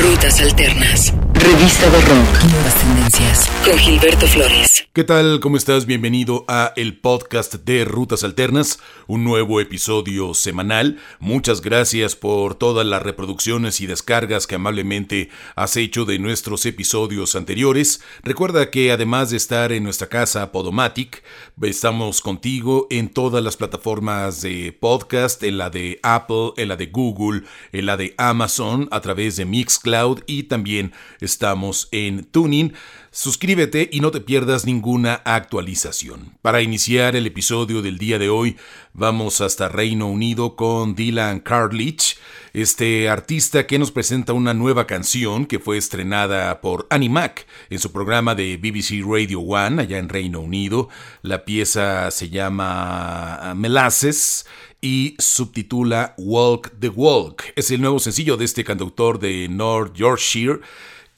Rutas Alternas. Revista de Rock. Nuevas tendencias. Con Gilberto Flores. ¿Qué tal? ¿Cómo estás? Bienvenido a el podcast de Rutas Alternas, un nuevo episodio semanal. Muchas gracias por todas las reproducciones y descargas que amablemente has hecho de nuestros episodios anteriores. Recuerda que además de estar en nuestra casa Podomatic, estamos contigo en todas las plataformas de podcast, en la de Apple, en la de Google, en la de Amazon, a través de Mixcloud y también estamos en Tuning. Suscríbete y no te pierdas ninguna actualización. Para iniciar el episodio del día de hoy, vamos hasta Reino Unido con Dylan Carlich, este artista que nos presenta una nueva canción que fue estrenada por Animac en su programa de BBC Radio One allá en Reino Unido. La pieza se llama Melasses y subtitula Walk the Walk. Es el nuevo sencillo de este cantautor de North Yorkshire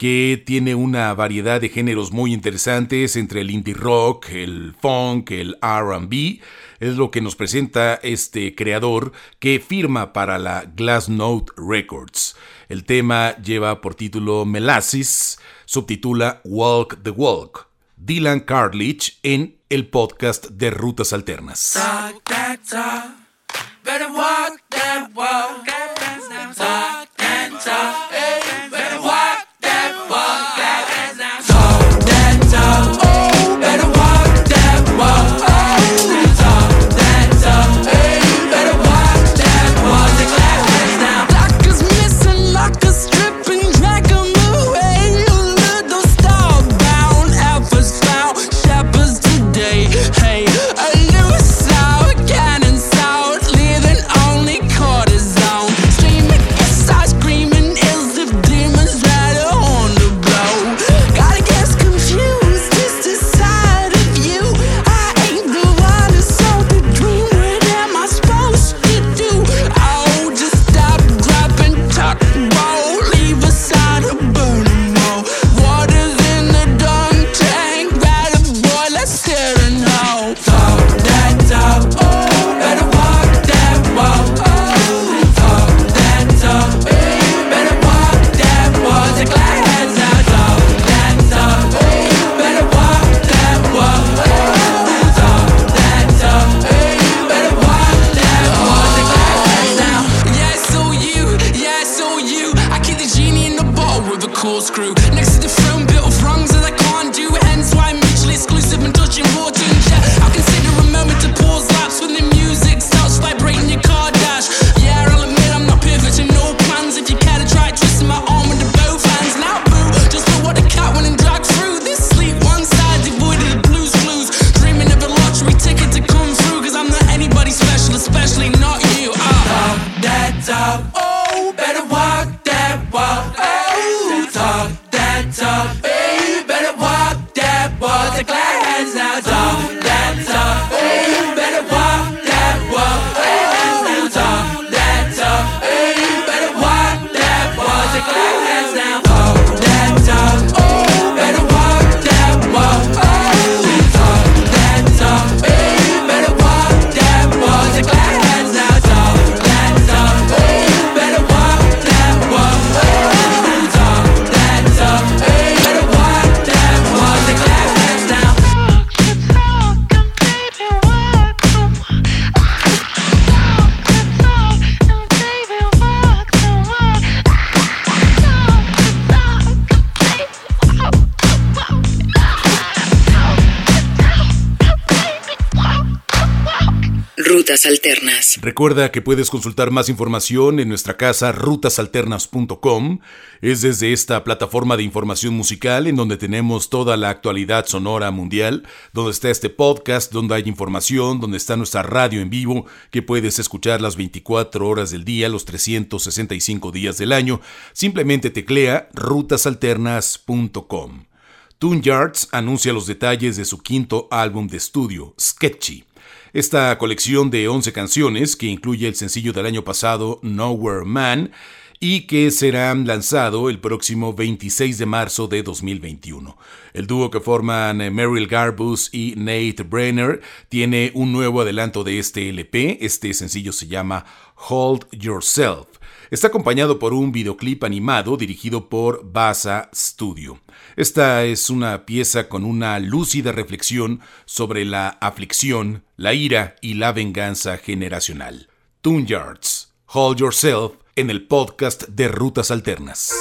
que tiene una variedad de géneros muy interesantes entre el indie rock, el funk, el RB. Es lo que nos presenta este creador que firma para la Glassnote Records. El tema lleva por título Melasses, subtitula Walk the Walk. Dylan Carlich en el podcast de Rutas Alternas. Better walk that walk. Alternas. Recuerda que puedes consultar más información en nuestra casa rutasalternas.com. Es desde esta plataforma de información musical en donde tenemos toda la actualidad sonora mundial, donde está este podcast, donde hay información, donde está nuestra radio en vivo que puedes escuchar las 24 horas del día, los 365 días del año. Simplemente teclea rutasalternas.com. Toon Yards anuncia los detalles de su quinto álbum de estudio, Sketchy. Esta colección de 11 canciones, que incluye el sencillo del año pasado, Nowhere Man, y que será lanzado el próximo 26 de marzo de 2021. El dúo que forman eh, Meryl Garbus y Nate Brenner tiene un nuevo adelanto de este LP. Este sencillo se llama Hold Yourself. Está acompañado por un videoclip animado dirigido por Basa Studio. Esta es una pieza con una lúcida reflexión sobre la aflicción, la ira y la venganza generacional. Toon Yards, Hold Yourself en el podcast de Rutas Alternas.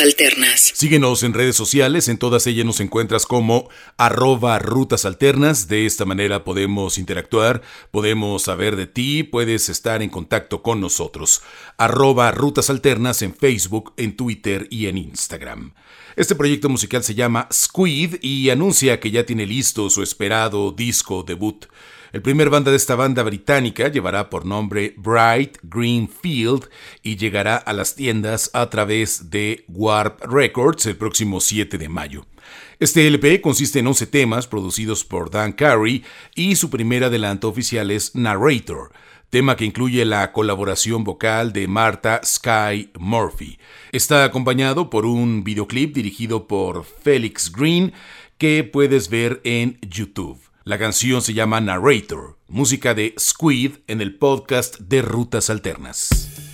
Alternas. Síguenos en redes sociales, en todas ellas nos encuentras como arroba Rutas Alternas. De esta manera podemos interactuar, podemos saber de ti, puedes estar en contacto con nosotros. Arroba Rutas Alternas en Facebook, en Twitter y en Instagram. Este proyecto musical se llama Squid y anuncia que ya tiene listo su esperado disco debut. El primer banda de esta banda británica llevará por nombre Bright Green Field y llegará a las tiendas a través de Warp Records el próximo 7 de mayo. Este LP consiste en 11 temas producidos por Dan Carey y su primer adelanto oficial es Narrator, tema que incluye la colaboración vocal de Martha Sky Murphy. Está acompañado por un videoclip dirigido por Felix Green que puedes ver en YouTube. La canción se llama Narrator, música de Squid en el podcast de Rutas Alternas.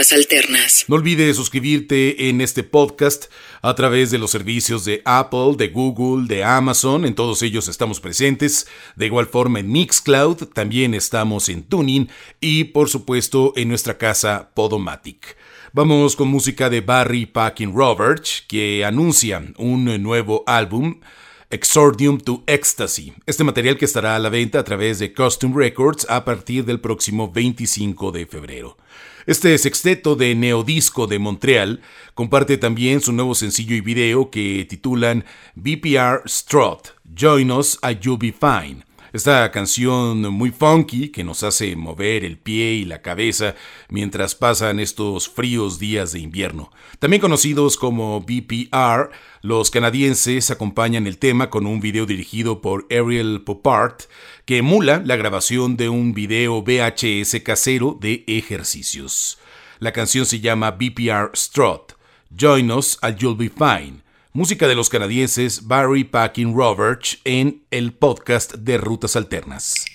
Alternas. No olvides suscribirte en este podcast a través de los servicios de Apple, de Google, de Amazon. En todos ellos estamos presentes. De igual forma en Mixcloud, también estamos en Tuning y por supuesto en nuestra casa Podomatic. Vamos con música de Barry Packing Roberts, que anuncia un nuevo álbum. Exordium to Ecstasy, este material que estará a la venta a través de Custom Records a partir del próximo 25 de febrero. Este sexteto de neodisco de Montreal comparte también su nuevo sencillo y video que titulan BPR Strut, Join Us a You Be Fine. Esta canción muy funky que nos hace mover el pie y la cabeza mientras pasan estos fríos días de invierno. También conocidos como BPR, los canadienses acompañan el tema con un video dirigido por Ariel Popart que emula la grabación de un video VHS casero de ejercicios. La canción se llama BPR Strut. Join us and you'll be fine música de los canadienses Barry Packing Roberts en el podcast de Rutas Alternas.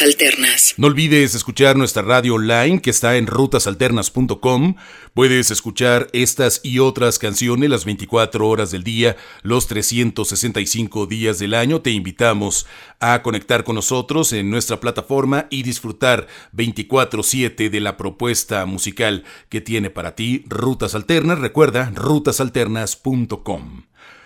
Alternas. No olvides escuchar nuestra radio online que está en rutasalternas.com. Puedes escuchar estas y otras canciones las 24 horas del día, los 365 días del año. Te invitamos a conectar con nosotros en nuestra plataforma y disfrutar 24/7 de la propuesta musical que tiene para ti Rutas Alternas. Recuerda, rutasalternas.com.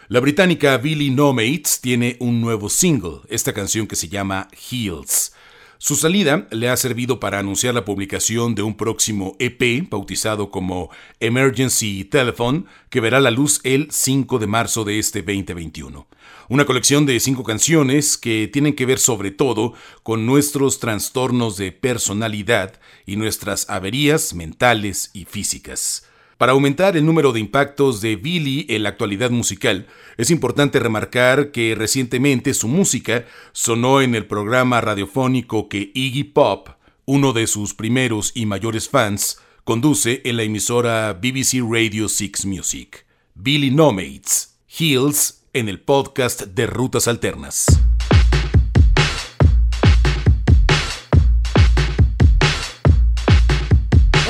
La británica Billy No Mates tiene un nuevo single, esta canción que se llama Heels. Su salida le ha servido para anunciar la publicación de un próximo EP bautizado como Emergency Telephone, que verá la luz el 5 de marzo de este 2021. Una colección de cinco canciones que tienen que ver sobre todo con nuestros trastornos de personalidad y nuestras averías mentales y físicas. Para aumentar el número de impactos de Billy en la actualidad musical, es importante remarcar que recientemente su música sonó en el programa radiofónico que Iggy Pop uno de sus primeros y mayores fans, conduce en la emisora BBC Radio 6 Music. Billy Nomates, Hills, en el podcast de Rutas Alternas.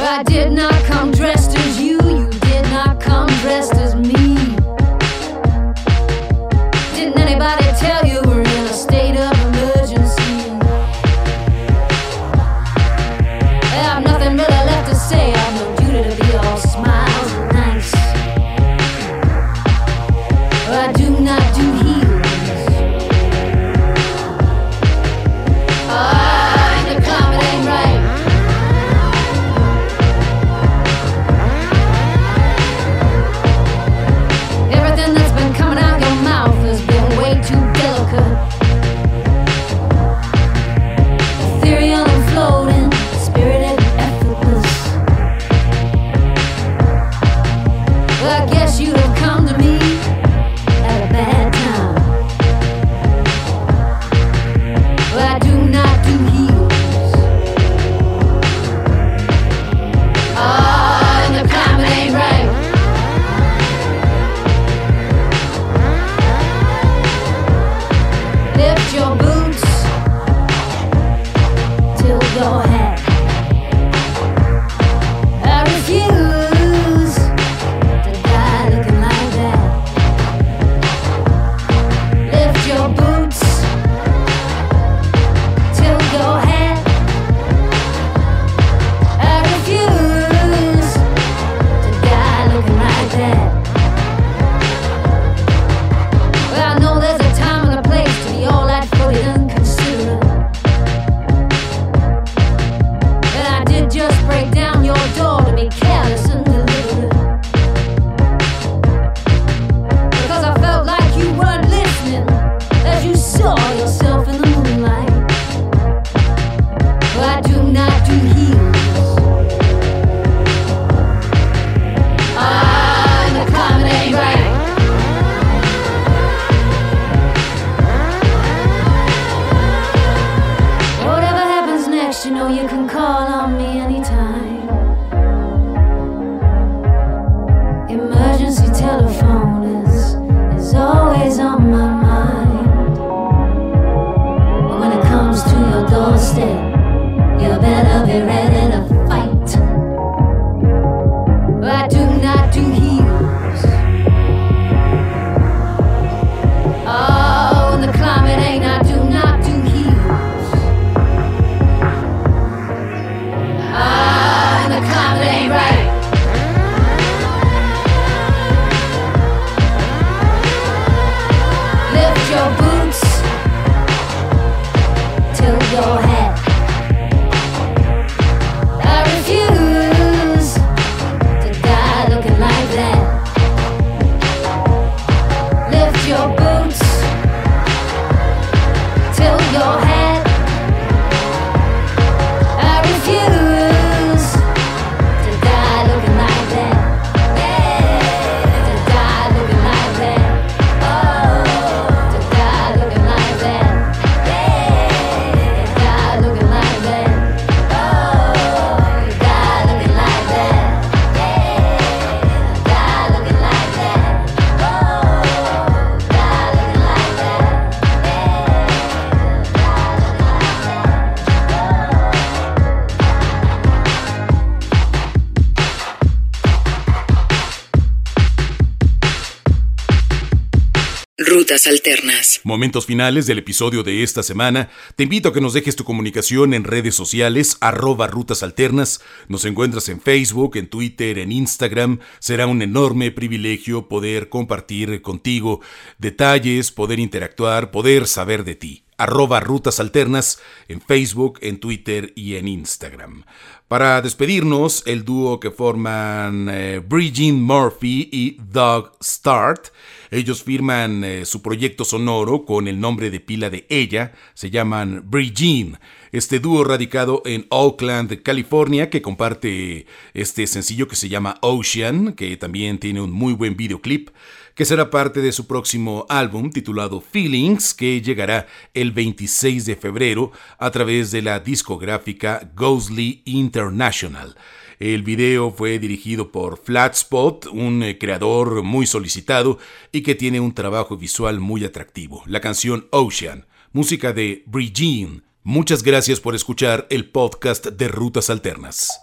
I did not come dressed as you, Rutas Alternas. Momentos finales del episodio de esta semana. Te invito a que nos dejes tu comunicación en redes sociales, arroba rutas alternas. Nos encuentras en Facebook, en Twitter, en Instagram. Será un enorme privilegio poder compartir contigo detalles, poder interactuar, poder saber de ti arroba rutas alternas en Facebook, en Twitter y en Instagram. Para despedirnos, el dúo que forman eh, Bridget Murphy y Doug Start, ellos firman eh, su proyecto sonoro con el nombre de pila de ella, se llaman Bridget. Este dúo radicado en Oakland, California, que comparte este sencillo que se llama Ocean, que también tiene un muy buen videoclip que será parte de su próximo álbum titulado Feelings, que llegará el 26 de febrero a través de la discográfica Ghostly International. El video fue dirigido por Flatspot, un eh, creador muy solicitado y que tiene un trabajo visual muy atractivo. La canción Ocean, música de Brigitte. Muchas gracias por escuchar el podcast de Rutas Alternas.